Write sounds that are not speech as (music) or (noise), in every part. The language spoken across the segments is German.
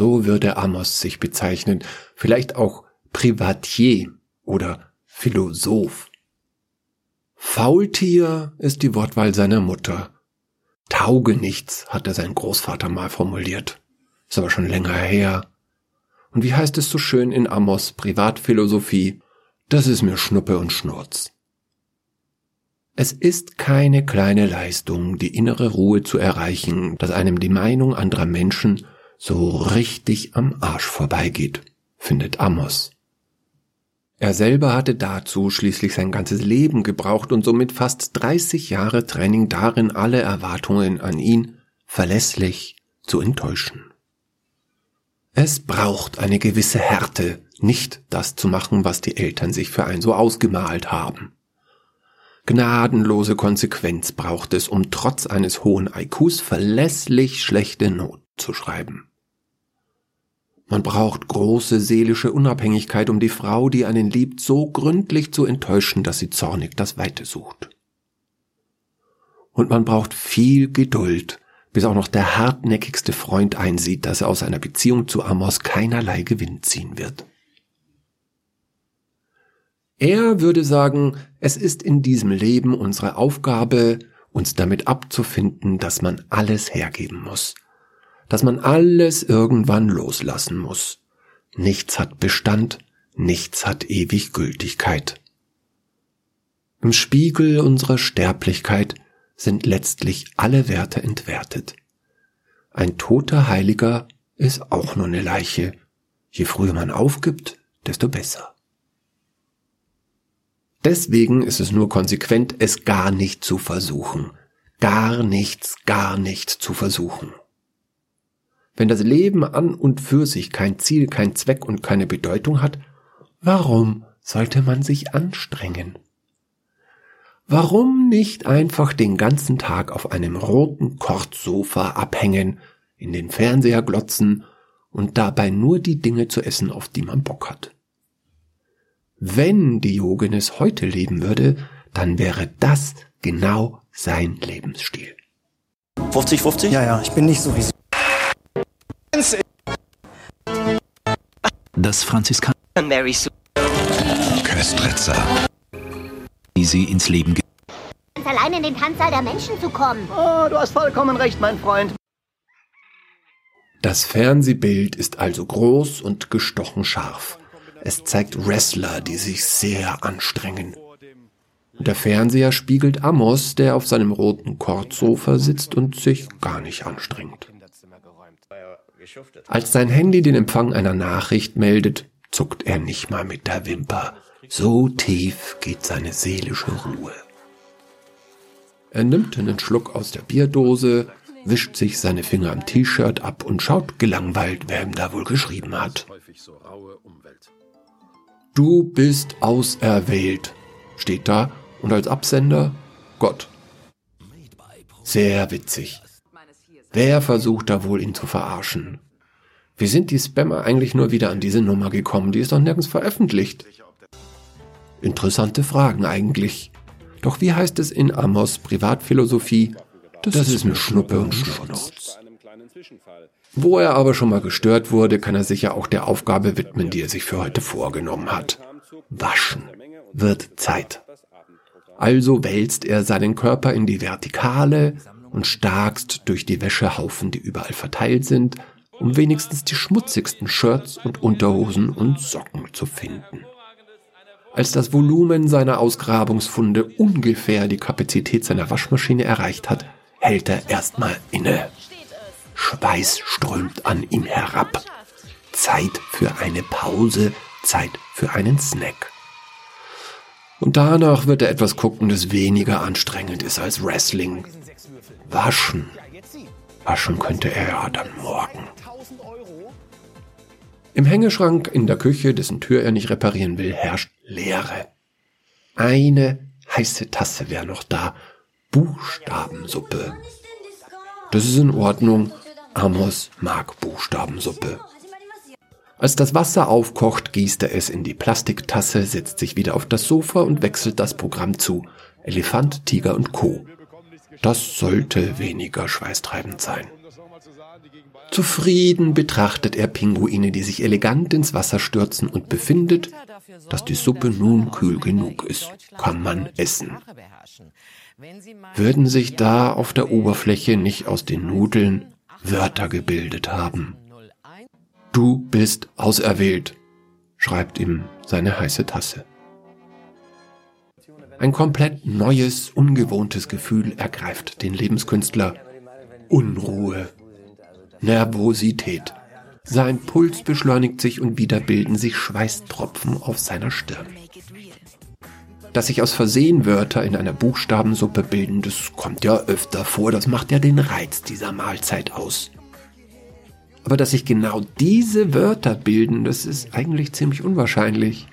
So würde Amos sich bezeichnen, vielleicht auch Privatier oder Philosoph. Faultier ist die Wortwahl seiner Mutter. Taugenichts hatte sein Großvater mal formuliert. Ist aber schon länger her. Und wie heißt es so schön in Amos Privatphilosophie? Das ist mir Schnuppe und Schnurz. Es ist keine kleine Leistung, die innere Ruhe zu erreichen, dass einem die Meinung anderer Menschen so richtig am Arsch vorbeigeht, findet Amos. Er selber hatte dazu schließlich sein ganzes Leben gebraucht und somit fast 30 Jahre Training darin, alle Erwartungen an ihn verlässlich zu enttäuschen. Es braucht eine gewisse Härte, nicht das zu machen, was die Eltern sich für einen so ausgemalt haben. Gnadenlose Konsequenz braucht es, um trotz eines hohen IQs verlässlich schlechte Noten zu schreiben. Man braucht große seelische Unabhängigkeit, um die Frau, die einen liebt, so gründlich zu enttäuschen, dass sie zornig das Weite sucht. Und man braucht viel Geduld, bis auch noch der hartnäckigste Freund einsieht, dass er aus einer Beziehung zu Amos keinerlei Gewinn ziehen wird. Er würde sagen, es ist in diesem Leben unsere Aufgabe, uns damit abzufinden, dass man alles hergeben muss, dass man alles irgendwann loslassen muss. Nichts hat Bestand, nichts hat ewig Gültigkeit. Im Spiegel unserer Sterblichkeit sind letztlich alle Werte entwertet. Ein toter Heiliger ist auch nur eine Leiche. Je früher man aufgibt, desto besser. Deswegen ist es nur konsequent, es gar nicht zu versuchen. Gar nichts, gar nicht zu versuchen. Wenn das Leben an und für sich kein Ziel, kein Zweck und keine Bedeutung hat, warum sollte man sich anstrengen? Warum nicht einfach den ganzen Tag auf einem roten Kortsofa abhängen, in den Fernseher glotzen und dabei nur die Dinge zu essen, auf die man Bock hat? Wenn Diogenes heute leben würde, dann wäre das genau sein Lebensstil. 50-50? Ja, ja, ich bin nicht so wie Das Franziskaner Mary Sue. Köstritzer, die sie ins Leben ge allein in den Tanzsaal der Menschen zu kommen. Oh, du hast vollkommen recht, mein Freund. Das Fernsehbild ist also groß und gestochen scharf. Es zeigt Wrestler, die sich sehr anstrengen. Und der Fernseher spiegelt Amos, der auf seinem roten Kordsofa sitzt und sich gar nicht anstrengt. Als sein Handy den Empfang einer Nachricht meldet, zuckt er nicht mal mit der Wimper. So tief geht seine seelische Ruhe. Er nimmt einen Schluck aus der Bierdose, wischt sich seine Finger am T-Shirt ab und schaut gelangweilt, wer ihm da wohl geschrieben hat. Du bist auserwählt, steht da, und als Absender Gott. Sehr witzig. Wer versucht da wohl ihn zu verarschen? Wie sind die Spammer eigentlich nur wieder an diese Nummer gekommen? Die ist doch nirgends veröffentlicht. Interessante Fragen eigentlich. Doch wie heißt es in Amos Privatphilosophie? Das, das ist mir Schnuppe und Schnurz. Wo er aber schon mal gestört wurde, kann er sich ja auch der Aufgabe widmen, die er sich für heute vorgenommen hat. Waschen wird Zeit. Also wälzt er seinen Körper in die Vertikale und starkst durch die Wäschehaufen, die überall verteilt sind, um wenigstens die schmutzigsten Shirts und Unterhosen und Socken zu finden. Als das Volumen seiner Ausgrabungsfunde ungefähr die Kapazität seiner Waschmaschine erreicht hat, hält er erstmal inne. Schweiß strömt an ihm herab. Zeit für eine Pause, Zeit für einen Snack. Und danach wird er etwas gucken, das weniger anstrengend ist als Wrestling. Waschen. Waschen könnte er ja dann morgen. Im Hängeschrank in der Küche, dessen Tür er nicht reparieren will, herrscht Leere. Eine heiße Tasse wäre noch da. Buchstabensuppe. Das ist in Ordnung. Amos mag Buchstabensuppe. Als das Wasser aufkocht, gießt er es in die Plastiktasse, setzt sich wieder auf das Sofa und wechselt das Programm zu Elefant, Tiger und Co. Das sollte weniger schweißtreibend sein. Zufrieden betrachtet er Pinguine, die sich elegant ins Wasser stürzen und befindet, dass die Suppe nun kühl genug ist. Kann man essen. Würden sich da auf der Oberfläche nicht aus den Nudeln Wörter gebildet haben? Du bist auserwählt, schreibt ihm seine heiße Tasse. Ein komplett neues, ungewohntes Gefühl ergreift den Lebenskünstler. Unruhe, Nervosität. Sein Puls beschleunigt sich und wieder bilden sich Schweißtropfen auf seiner Stirn. Dass sich aus Versehen Wörter in einer Buchstabensuppe bilden, das kommt ja öfter vor, das macht ja den Reiz dieser Mahlzeit aus. Aber dass sich genau diese Wörter bilden, das ist eigentlich ziemlich unwahrscheinlich.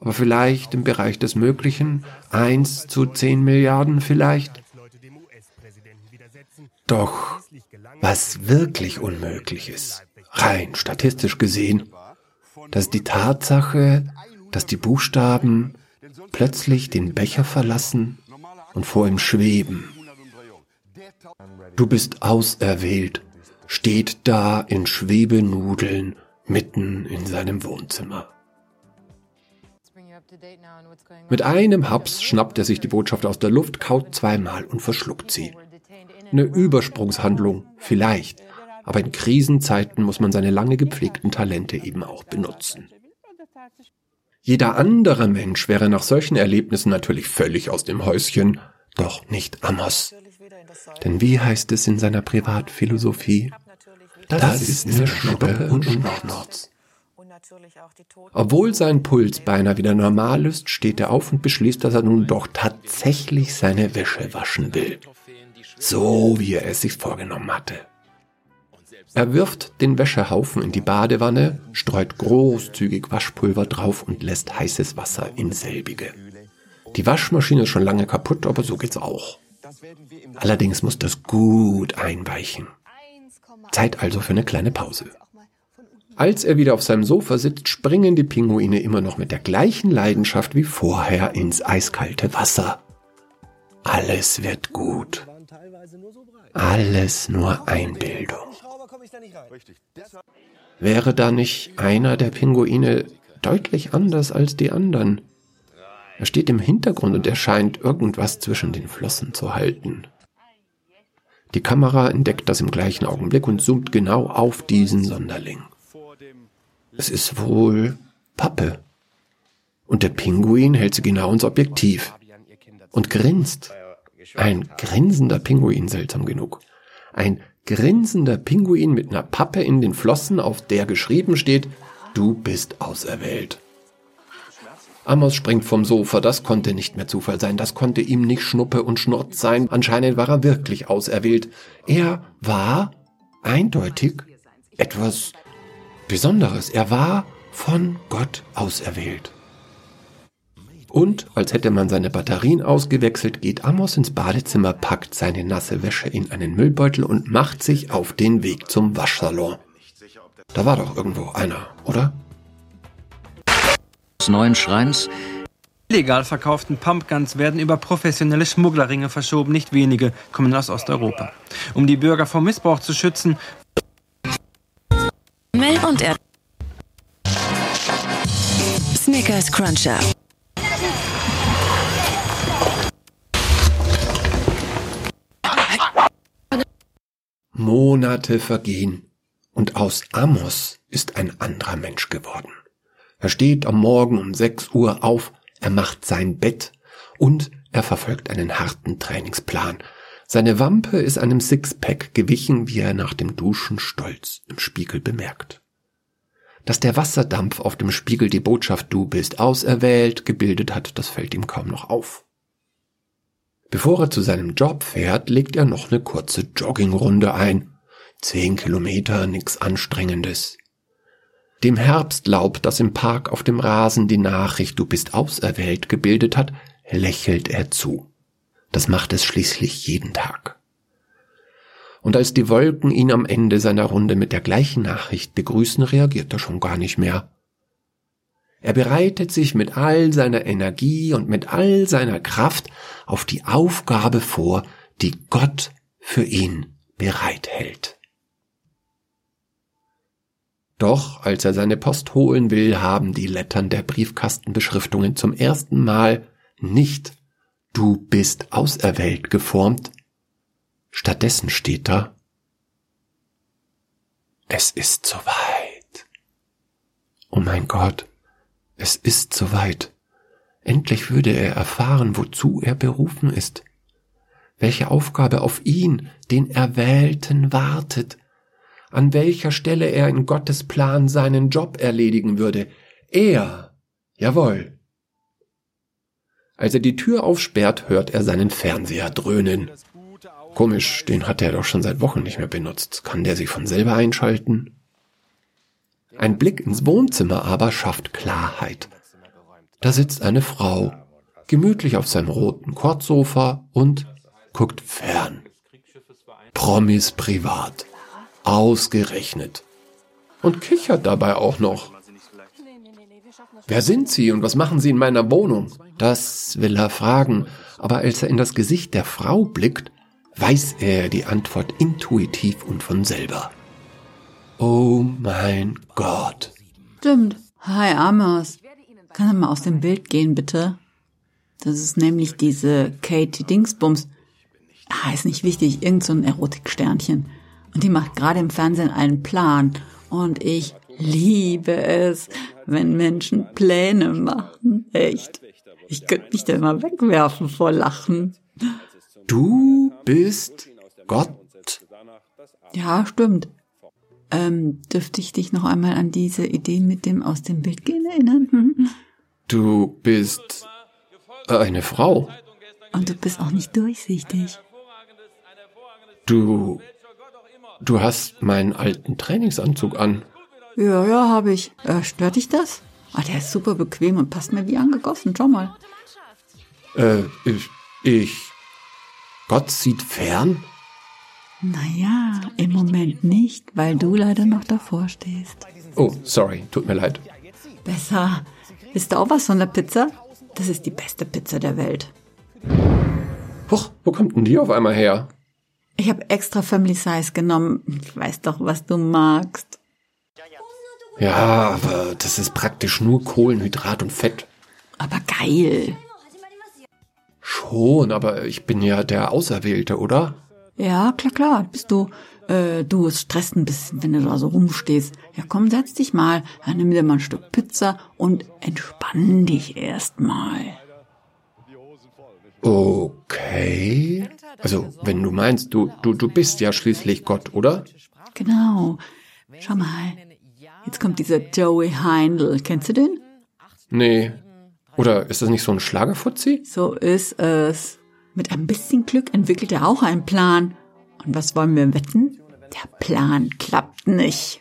Aber vielleicht im Bereich des Möglichen, eins zu zehn Milliarden vielleicht. Doch was wirklich unmöglich ist, rein statistisch gesehen, dass die Tatsache, dass die Buchstaben plötzlich den Becher verlassen und vor ihm schweben. Du bist auserwählt, steht da in Schwebenudeln mitten in seinem Wohnzimmer. Mit einem Haps schnappt er sich die Botschaft aus der Luft, kaut zweimal und verschluckt sie. Eine Übersprungshandlung, vielleicht. Aber in Krisenzeiten muss man seine lange gepflegten Talente eben auch benutzen. Jeder andere Mensch wäre nach solchen Erlebnissen natürlich völlig aus dem Häuschen, doch nicht Amos. Denn wie heißt es in seiner Privatphilosophie? Das, das ist eine Schnuppe und Schnorz. Obwohl sein Puls beinahe wieder normal ist, steht er auf und beschließt, dass er nun doch tatsächlich seine Wäsche waschen will so wie er es sich vorgenommen hatte. Er wirft den Wäschehaufen in die Badewanne, streut großzügig Waschpulver drauf und lässt heißes Wasser in selbige. Die Waschmaschine ist schon lange kaputt, aber so geht's auch. Allerdings muss das gut einweichen. Zeit also für eine kleine Pause. Als er wieder auf seinem Sofa sitzt, springen die Pinguine immer noch mit der gleichen Leidenschaft wie vorher ins eiskalte Wasser. Alles wird gut. Alles nur Einbildung. Wäre da nicht einer der Pinguine deutlich anders als die anderen? Er steht im Hintergrund und er scheint irgendwas zwischen den Flossen zu halten. Die Kamera entdeckt das im gleichen Augenblick und zoomt genau auf diesen Sonderling. Es ist wohl Pappe. Und der Pinguin hält sie genau ins Objektiv und grinst. Ein grinsender Pinguin, seltsam genug. Ein grinsender Pinguin mit einer Pappe in den Flossen, auf der geschrieben steht, du bist auserwählt. Amos springt vom Sofa, das konnte nicht mehr Zufall sein, das konnte ihm nicht Schnuppe und Schnurz sein, anscheinend war er wirklich auserwählt. Er war eindeutig etwas Besonderes, er war von Gott auserwählt. Und, als hätte man seine Batterien ausgewechselt, geht Amos ins Badezimmer, packt seine nasse Wäsche in einen Müllbeutel und macht sich auf den Weg zum Waschsalon. Da war doch irgendwo einer, oder? Des neuen Schreins Illegal verkauften Pumpguns werden über professionelle Schmugglerringe verschoben. Nicht wenige kommen aus Osteuropa. Um die Bürger vor Missbrauch zu schützen. Mel und er. Snickers Cruncher. Monate vergehen und aus Amos ist ein anderer Mensch geworden. Er steht am Morgen um 6 Uhr auf, er macht sein Bett und er verfolgt einen harten Trainingsplan. Seine Wampe ist einem Sixpack gewichen, wie er nach dem Duschen stolz im Spiegel bemerkt. Dass der Wasserdampf auf dem Spiegel die Botschaft Du bist auserwählt gebildet hat, das fällt ihm kaum noch auf. Bevor er zu seinem Job fährt, legt er noch eine kurze Joggingrunde ein. Zehn Kilometer, nix Anstrengendes. Dem Herbstlaub, das im Park auf dem Rasen die Nachricht Du bist auserwählt gebildet hat, lächelt er zu. Das macht es schließlich jeden Tag. Und als die Wolken ihn am Ende seiner Runde mit der gleichen Nachricht begrüßen, reagiert er schon gar nicht mehr. Er bereitet sich mit all seiner Energie und mit all seiner Kraft auf die Aufgabe vor, die Gott für ihn bereithält. Doch als er seine Post holen will, haben die Lettern der Briefkastenbeschriftungen zum ersten Mal nicht Du bist auserwählt geformt. Stattdessen steht da Es ist soweit. Oh mein Gott, es ist soweit. Endlich würde er erfahren, wozu er berufen ist, welche Aufgabe auf ihn, den Erwählten, wartet, an welcher Stelle er in Gottes Plan seinen Job erledigen würde. Er, jawohl. Als er die Tür aufsperrt, hört er seinen Fernseher dröhnen. Komisch, den hat er doch schon seit Wochen nicht mehr benutzt. Kann der sich von selber einschalten? Ein Blick ins Wohnzimmer aber schafft Klarheit. Da sitzt eine Frau, gemütlich auf seinem roten Kortsofa und guckt fern. Promis privat. Ausgerechnet. Und kichert dabei auch noch. Wer sind Sie und was machen Sie in meiner Wohnung? Das will er fragen, aber als er in das Gesicht der Frau blickt, weiß er die Antwort intuitiv und von selber. Oh mein Gott. Stimmt. Hi, Amos. Kann er mal aus dem Bild gehen, bitte? Das ist nämlich diese Katie Dingsbums. Ah, ist nicht wichtig, irgend so ein Erotiksternchen. Und die macht gerade im Fernsehen einen Plan. Und ich liebe es, wenn Menschen Pläne machen. Echt. Ich könnte mich da immer wegwerfen vor Lachen. Du bist Gott. Ja, stimmt. Ähm, dürfte ich dich noch einmal an diese Idee mit dem aus dem Bild gehen erinnern? Du bist eine Frau. Und du bist auch nicht durchsichtig. Du Du hast meinen alten Trainingsanzug an. Ja, ja, habe ich. Äh, stört dich das? Ah, der ist super bequem und passt mir wie angegossen. Schau mal. Äh, ich, ich. Gott sieht fern? Naja, im Moment nicht, weil du leider noch davor stehst. Oh, sorry, tut mir leid. Besser. Ist da auch was von der Pizza? Das ist die beste Pizza der Welt. Huch, wo kommt denn die auf einmal her? Ich habe extra Family Size genommen. Ich weiß doch, was du magst. Ja, aber das ist praktisch nur Kohlenhydrat und Fett. Aber geil. Schon, aber ich bin ja der Auserwählte, oder? Ja, klar, klar, bist du. Äh, du, es stresst ein bisschen, wenn du da so rumstehst. Ja, komm, setz dich mal, dann nimm dir mal ein Stück Pizza und entspann dich erstmal. Okay. Also, wenn du meinst, du, du, du bist ja schließlich Gott, oder? Genau. Schau mal. Jetzt kommt dieser Joey Heindl. Kennst du den? Nee. Oder ist das nicht so ein Schlagerfuzzi? So ist es. Mit ein bisschen Glück entwickelt er auch einen Plan. Und was wollen wir wetten? Der Plan klappt nicht.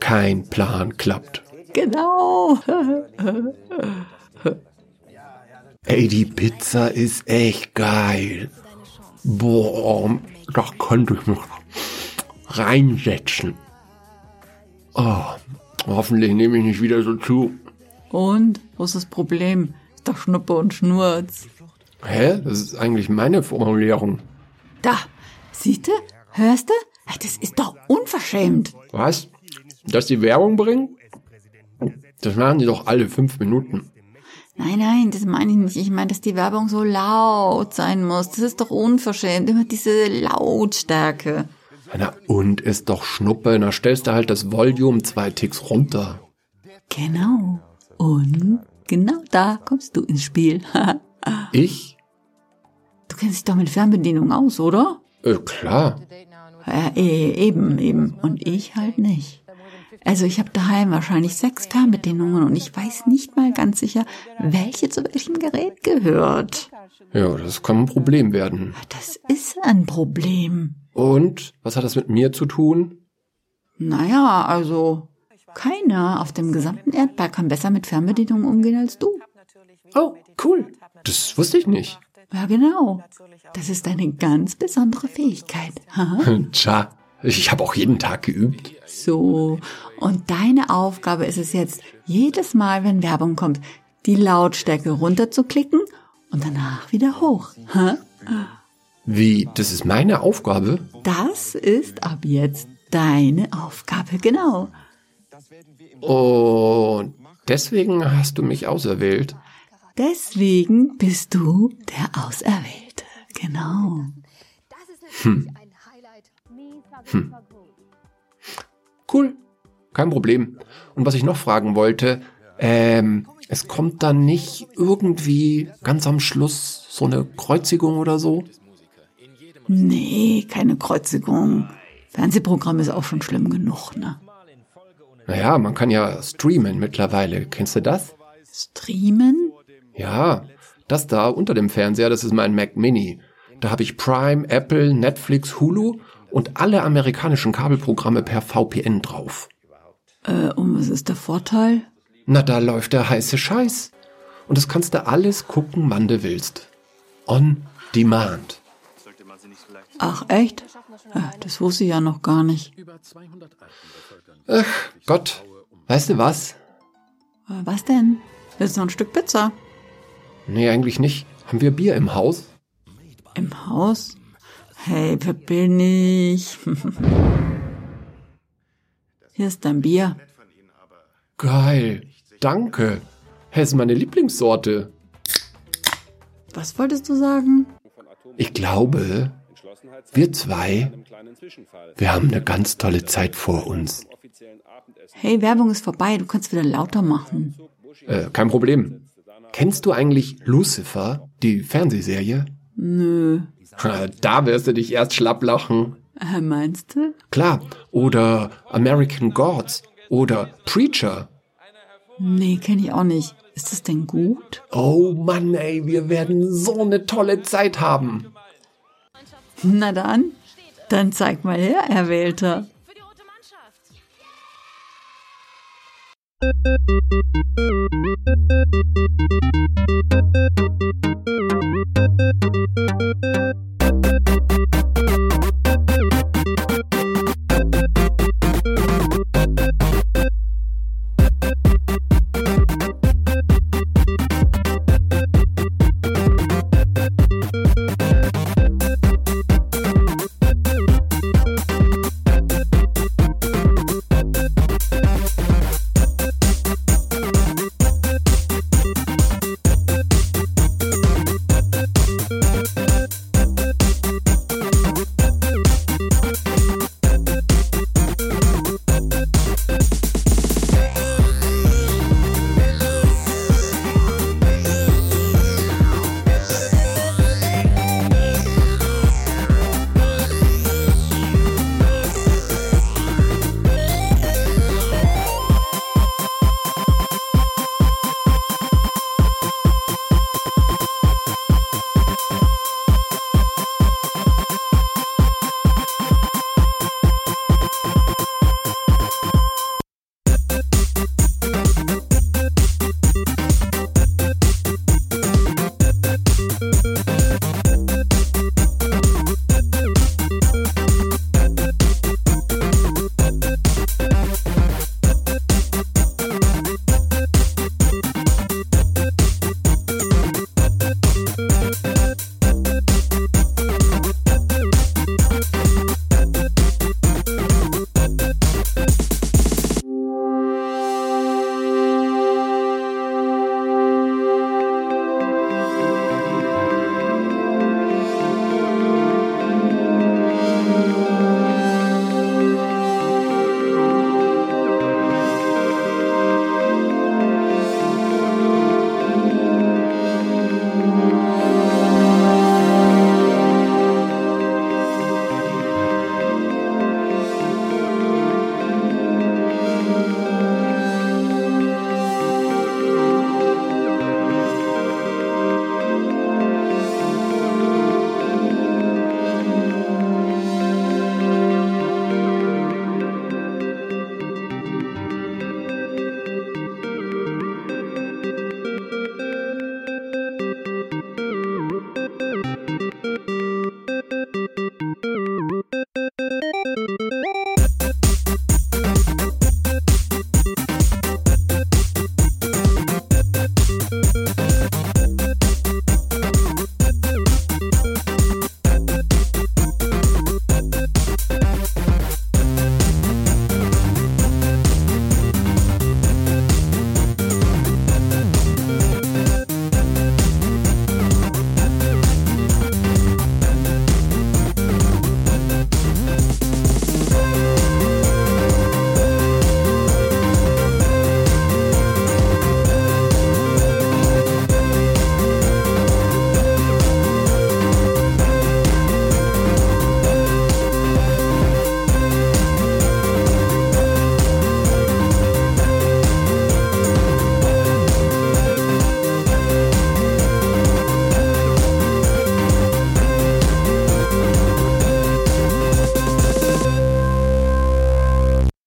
Kein Plan klappt. Genau. Ey, die Pizza ist echt geil. Boah, da könnte ich mich reinsetzen. Oh, hoffentlich nehme ich nicht wieder so zu. Und? Wo ist das Problem? Ist doch Schnuppe und Schnurz. Hä? Das ist eigentlich meine Formulierung. Da, siehste? Hörste? Das ist doch unverschämt. Was? Dass die Werbung bringen? Das machen die doch alle fünf Minuten. Nein, nein, das meine ich nicht. Ich meine, dass die Werbung so laut sein muss. Das ist doch unverschämt. Immer diese Lautstärke. Na und ist doch Schnuppe. Na stellst du halt das Volume zwei Ticks runter. Genau. Und genau da kommst du ins Spiel. (laughs) ich? Du kennst dich doch mit Fernbedienung aus, oder? Äh, klar. Ja, eben, eben. Und ich halt nicht. Also ich habe daheim wahrscheinlich sechs Fernbedienungen und ich weiß nicht mal ganz sicher, welche zu welchem Gerät gehört. Ja, das kann ein Problem werden. Das ist ein Problem. Und was hat das mit mir zu tun? Naja, also keiner auf dem gesamten Erdball kann besser mit Fernbedienungen umgehen als du. Oh, cool. Das wusste ich nicht. Ja, genau. Das ist eine ganz besondere Fähigkeit. (laughs) Tja, ich habe auch jeden Tag geübt. So, und deine Aufgabe ist es jetzt, jedes Mal, wenn Werbung kommt, die Lautstärke runterzuklicken und danach wieder hoch. Wie, das ist meine Aufgabe? Das ist ab jetzt deine Aufgabe, genau. Und deswegen hast du mich auserwählt. Deswegen bist du der Auserwählte, genau. Hm. Hm. Cool, kein Problem. Und was ich noch fragen wollte, ähm, es kommt dann nicht irgendwie ganz am Schluss so eine Kreuzigung oder so? Nee, keine Kreuzigung. Fernsehprogramm ist auch schon schlimm genug, ne? Naja, man kann ja streamen mittlerweile. Kennst du das? Streamen? Ja, das da unter dem Fernseher, das ist mein Mac Mini. Da habe ich Prime, Apple, Netflix, Hulu und alle amerikanischen Kabelprogramme per VPN drauf. Äh, und was ist der Vorteil? Na, da läuft der heiße Scheiß. Und das kannst du alles gucken, wann du willst. On demand. Ach, echt? Das wusste ich ja noch gar nicht. Ach, Gott. Weißt du was? Äh, Was denn? Willst du noch ein Stück Pizza? Nee, eigentlich nicht. Haben wir Bier im Haus? Im Haus? Hey, wer bin ich? (laughs) Hier ist dein Bier. Geil. Danke. Hey, ist meine Lieblingssorte. Was wolltest du sagen? Ich glaube, wir zwei, wir haben eine ganz tolle Zeit vor uns. Hey, Werbung ist vorbei, du kannst wieder lauter machen. Äh, kein Problem. Kennst du eigentlich Lucifer, die Fernsehserie? Nö. Da wirst du dich erst schlapp lachen. Äh, meinst du? Klar. Oder American Gods. Oder Preacher. Nee, kenn ich auch nicht. Ist das denn gut? Oh Mann, ey, wir werden so eine tolle Zeit haben. Na dann, dann zeig mal her, Erwählter. Für